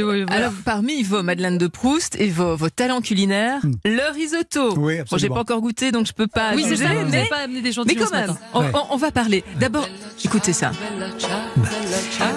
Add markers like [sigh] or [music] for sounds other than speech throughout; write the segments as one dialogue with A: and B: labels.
A: que oui, voilà.
B: Alors, parmi vos Madeleine de Proust et vos, vos talents culinaires, le risotto.
C: Hmm. Oui,
B: Bon,
C: absolument.
B: j'ai pas encore goûté, donc je peux pas.
A: Oui, c'est ça, vous
B: mais,
A: n'avez pas amené des
B: mais
A: champignons
B: quand même, on,
C: Ouais.
B: on- on va parler. D'abord, écoutez ça.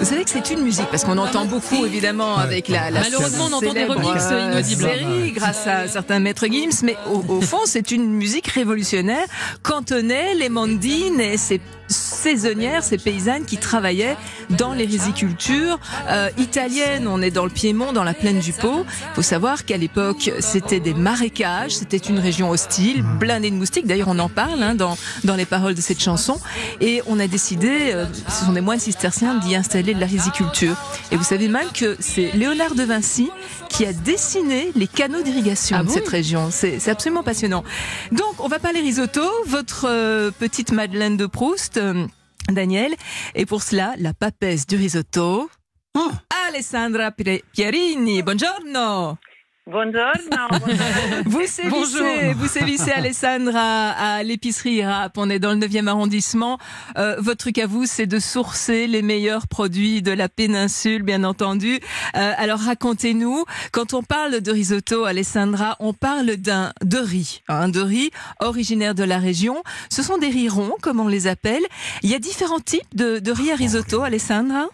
B: Vous savez que c'est une musique parce qu'on entend beaucoup évidemment
C: Ouais.
B: avec la, la
A: Malheureusement, on entend des remixes
B: euh,
A: inaudibles.
B: série grâce à certains maîtres Gims, mais au, au fond, c'est une musique révolutionnaire. Cantonais, les mandines et ces saisonnières, ces paysannes qui travaillaient dans les rizicultures euh, italiennes. On est dans le Piémont, dans la plaine du Pô. Il faut savoir qu'à l'époque, c'était des marécages, c'était une région hostile, blindée de moustiques. D'ailleurs, on en parle hein, dans, dans les paroles de cette chanson. Et on a décidé, euh, ce sont des moines cisterciens, d'y installer de la riziculture. Et vous savez même que c'est Léonard de Vinci qui a dessiné les canaux d'irrigation
A: Ah
B: de
A: bon
B: cette région. C'est c'est absolument passionnant. Donc, on va parler risotto, votre euh, petite Madeleine de Proust, euh, Daniel. Et pour cela, la papesse du risotto.
C: Ah.
B: Alessandra Pierini, buongiorno.
D: Buongiorno. [laughs]
B: Vous sévissez,
A: Bonjour.
B: vous sévissez Alessandra à l'épicerie Rap. On est dans le 9e arrondissement. Euh, votre truc à vous, c'est de sourcer les meilleurs produits de la péninsule, bien entendu. Euh, alors racontez-nous, quand on parle de risotto, Alessandra, on parle d'un de riz, un de riz originaire de la région. Ce sont des riz ronds, comme on les appelle. Il y a différents types de, de riz à risotto, Alessandra?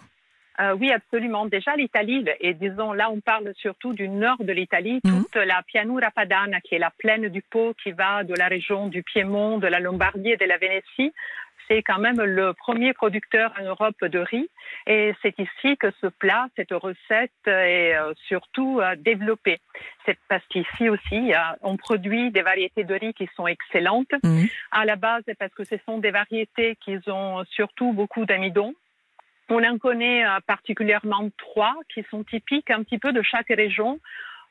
D: Euh, oui, absolument. Déjà, l'Italie, et disons, là, on parle surtout du nord de l'Italie,
B: Mhm.
D: toute la Pianura Padana, qui est la plaine du Pô, qui va de la région du Piémont, de la Lombardie et de la Vénétie. C'est quand même le premier producteur en Europe de riz. Et c'est ici que ce plat, cette recette est euh, surtout euh, développée. C'est parce qu'ici aussi, on produit des variétés de riz qui sont excellentes.
B: Mhm.
D: À la base, parce que ce sont des variétés qui ont surtout beaucoup d'amidon. On en connaît euh, particulièrement trois qui sont typiques un petit peu de chaque région.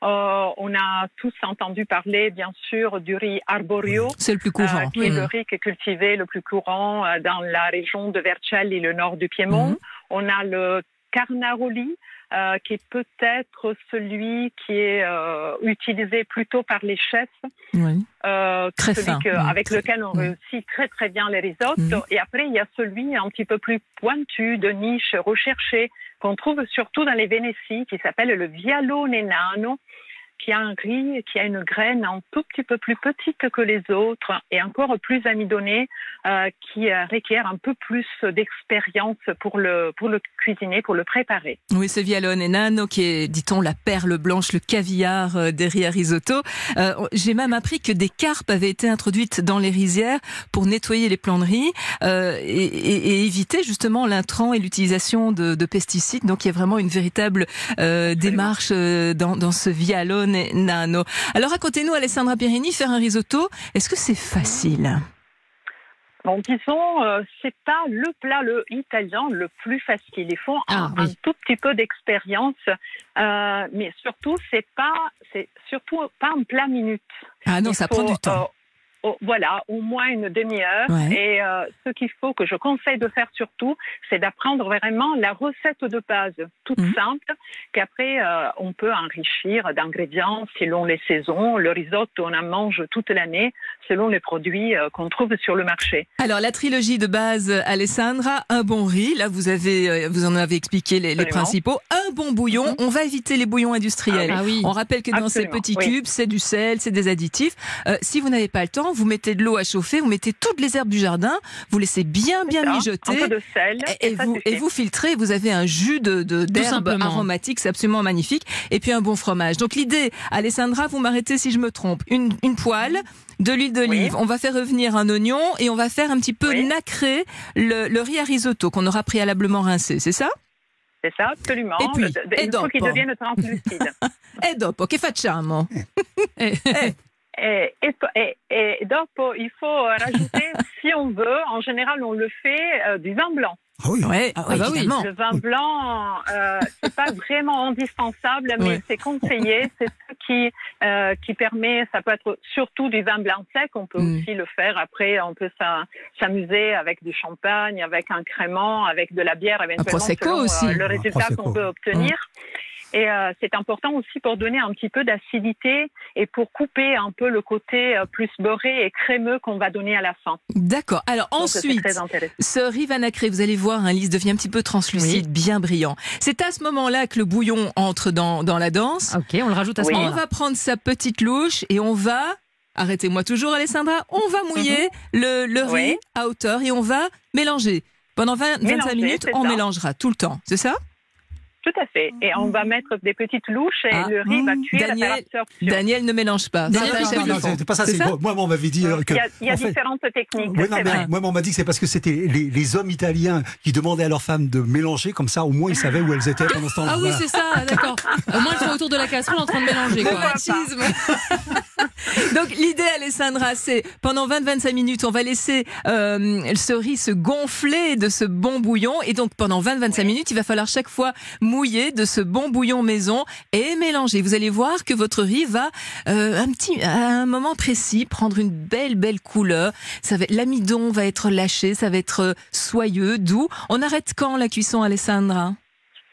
D: Euh, on a tous entendu parler, bien sûr, du riz arborio,
B: C'est le plus
D: euh,
B: courant.
D: qui est le
B: Mhm.
D: riz qui est cultivé le plus courant euh, dans la région de Vercelli et le nord du Piémont.
B: Mhm.
D: On a le carnaroli, euh, qui est peut-être celui qui est euh, utilisé plutôt par les chefs
B: Oui.
D: euh,
B: Très
D: celui
B: fin.
D: que- avec lequel on
B: Mm.
D: réussit très très bien les risottos. Et après, il y a celui un petit peu plus pointu, de niche, recherché, qu'on trouve surtout dans les Vénéties, qui s'appelle le vialone nano, qui a un riz, qui a une graine un tout petit peu plus petite que les autres et encore plus amidonnée, euh, qui euh, requiert un peu plus d'expérience pour le, pour le cuisiner, pour le préparer.
B: Oui, ce Vialone Nano qui est, dit-on, la perle blanche, le caviar euh, des riz à risotto. Euh, J'ai même appris que des carpes avaient été introduites dans les rizières pour nettoyer les riz euh, et, et- et éviter justement l'intrant et l'utilisation de, de pesticides. Donc il y a vraiment une véritable démarche dans, dans ce Vialone Alors racontez-nous, Alessandra Pierini, faire un risotto, est-ce que c'est facile?
D: Bon, disons, euh, c'est pas le plat le italien le plus facile. Il faut un,
A: Ah, oui.
D: un tout petit peu d'expérience, euh, mais surtout, c'est pas, c'est surtout pas un plat minute.
B: Ah non,
D: Il
B: ça
D: faut,
B: prend du temps.
D: Voilà, au moins une demi-heure.
B: Ouais.
D: Et euh, ce qu'il faut que je conseille de faire surtout, c'est d'apprendre vraiment la recette de base, toute
B: Mhm.
D: simple, qu'après euh, on peut enrichir d'ingrédients selon les saisons. Le risotto, on en mange toute l'année selon les produits euh, qu'on trouve sur le marché.
B: Alors la trilogie de base, Alessandra, un bon riz, là vous avez, vous en avez expliqué les, principaux, un bon bouillon. On va éviter les bouillons industriels.
A: Ah oui.
B: On rappelle que dans ces petits
D: oui.
B: cubes, c'est du sel, c'est des additifs. Si vous n'avez pas le temps, vous mettez de l'eau à chauffer, vous mettez toutes les herbes du jardin, vous laissez bien bien
D: Ça, Un
B: mijoter.
D: peu de sel.
B: Et, et
D: ça
B: vous,
D: suffit.
B: et vous filtrez, vous avez un jus de
A: simplement.
B: aromatiques, c'est absolument magnifique. Et puis un bon fromage. Donc l'idée, Alessandra, vous m'arrêtez si je me trompe, une, une poêle, de l'huile d'olive, on va faire revenir un oignon et on va faire un petit peu
D: Oui.
B: nacrer le, le riz à risotto qu'on aura préalablement rincé, c'est ça?
D: C'est ça, absolument.
B: Et puis,
D: il faut qu'il
B: dopo
D: devienne translucide.
B: E dopo, che facciamo
A: Eh,
D: et, et, et, dopo, il faut rajouter, [laughs] si on veut, en général, on le fait euh, du vin blanc.
C: Ah oui.
B: Ouais, ah
A: bah oui.
B: évidemment.
D: Le vin blanc, euh, c'est pas vraiment indispensable, mais
B: Ouais.
D: c'est conseillé. C'est ce qui euh, qui permet. Ça peut être surtout du vin blanc sec. On peut
B: Mm.
D: aussi le faire. Après, on peut s'a- s'amuser avec du champagne, avec un crément, avec de la bière éventuellement.
B: prosecco
D: selon, euh, le
C: Un
D: résultat qu'on peut obtenir. Et euh, c'est important aussi pour donner un petit peu d'acidité et pour couper un peu le côté euh, plus beurré et crémeux qu'on va donner à la fin.
B: D'accord. Alors
D: Donc,
B: ensuite, ce riz vanacré, vous allez voir, un lisse devient un petit peu translucide, bien brillant. C'est à ce moment-là que le bouillon entre dans, dans la danse.
A: Ok, on le rajoute à ce
D: Oui.
B: On
A: moment-là.
B: va prendre sa petite louche et on va, arrêtez-moi toujours Alessandra, on va mouiller le, le riz
D: Oui.
B: à hauteur et on va mélanger. Pendant 20, 25
D: Mélanger,
B: minutes,
D: c'est
B: on
D: ça.
B: mélangera tout le temps, c'est ça?
D: Tout à fait. Et on va mettre des petites louches et
B: Ah.
D: le riz va
B: Mmh.
D: cuire
B: Daniel-. Daniel ne mélange pas.
A: Non, non,
C: non, pas ça. Moi, moi, on m'avait dit euh, que.
D: Il y a, il y a
C: en fait-
D: différentes techniques.
C: Oui, non,
D: c'est
C: mais
D: vrai.
C: moi, on m'a dit que c'est parce que c'était les, les hommes italiens qui demandaient à leurs femmes de mélanger, comme ça, au moins ils savaient où elles étaient pendant ce temps-là.
A: Ah oui, c'est ça, d'accord. Au moins, elles sont autour de la casserole en train de mélanger,
B: Le
A: quoi. [laughs]
B: Donc l'idée, Alessandra, c'est pendant 20-25 minutes, on va laisser euh, ce riz se gonfler de ce bon bouillon. Et donc pendant 20-25 minutes, il va falloir chaque fois mouiller de ce bon bouillon maison et mélanger. Vous allez voir que votre riz va euh, un petit, à un moment précis prendre une belle belle couleur. Ça va, l'amidon va être lâché, ça va être euh, soyeux, doux. On arrête quand la cuisson, Alessandra?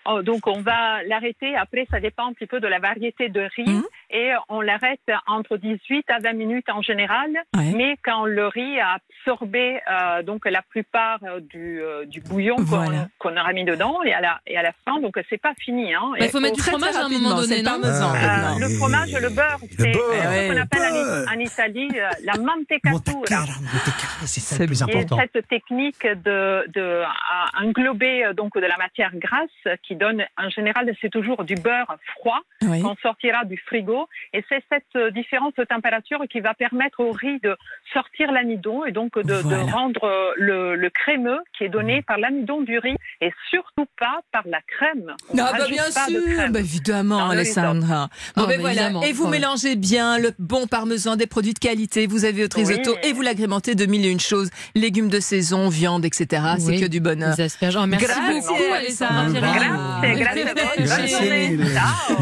D: Oh, donc on va l'arrêter. Après, ça dépend un petit peu de la variété de riz.
B: Mhm.
D: Et on l'arrête entre 18 à 20 minutes en général.
B: Ouais.
D: Mais quand le riz a absorbé euh, donc la plupart euh, du, euh, du bouillon qu'on
B: Voilà.
D: qu'on aura mis dedans et à la, et à la fin, donc c'est pas fini. Hein.
A: Bah, il faut mettre du
B: Très, très
A: fromage à un moment donné,
B: le
A: non
C: Ah,
D: Euh, le fromage, le beurre, c'est euh, ce qu'on appelle en, Italie euh, la mantecatura.
C: C'est ça le plus important.
D: cette technique de, de à englober donc de la matière grasse qui donne en général c'est toujours du beurre froid
B: Oui.
D: qu'on sortira du frigo et c'est cette euh, différence de température qui va permettre au riz de sortir l'amidon et donc de, rendre euh, le, le crémeux qui est donné par l'amidon du riz et surtout pas par la crème. On
B: Non, bah
D: rajoute
B: bien
D: pas de
B: sûr,
D: crème.
B: bah évidemment, Alessandra. Bon,
A: Oh,
B: ben voilà.
A: évidemment,
B: Et vous
A: ouais.
B: mélangez bien le bon parmesan, des produits de qualité. Vous avez votre
D: Oui.
B: risotto et vous l'agrémentez de mille et une choses. Légumes de saison, viande, etc. C'est que du bonheur.
A: Les asperges. Oh, merci
B: Grazie,
A: beaucoup, Alessandra.
D: Grazie, grazie.
B: Grazie